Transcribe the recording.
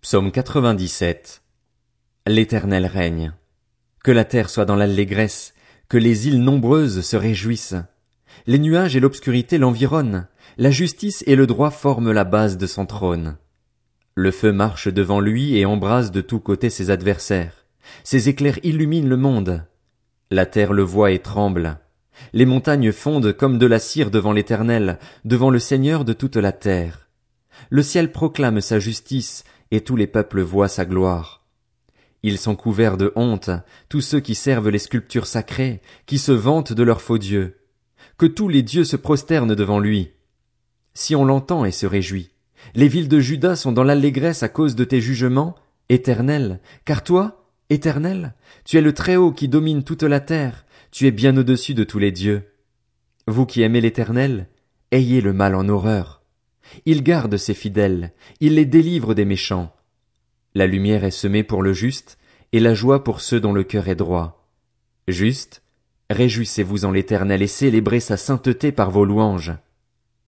Psaume 97. L'Éternel règne. Que la terre soit dans l'allégresse, que les îles nombreuses se réjouissent. Les nuages et l'obscurité l'environnent, la justice et le droit forment la base de son trône. Le feu marche devant lui et embrase de tous côtés ses adversaires. Ses éclairs illuminent le monde. La terre le voit et tremble. Les montagnes fondent comme de la cire devant l'Éternel, devant le Seigneur de toute la terre. Le ciel proclame sa justice, et tous les peuples voient sa gloire. Ils sont couverts de honte, tous ceux qui servent les sculptures sacrées, qui se vantent de leurs faux dieux. Que tous les dieux se prosternent devant lui. Si on l'entend et se réjouit. Les villes de Juda sont dans l'allégresse à cause de tes jugements, éternels, car toi, éternel, tu es le Très-Haut qui domine toute la terre, tu es bien au-dessus de tous les dieux. Vous qui aimez l'éternel, ayez le mal en horreur. Il garde ses fidèles, il les délivre des méchants. La lumière est semée pour le juste, et la joie pour ceux dont le cœur est droit. Juste, réjouissez-vous en l'Éternel et célébrez sa sainteté par vos louanges.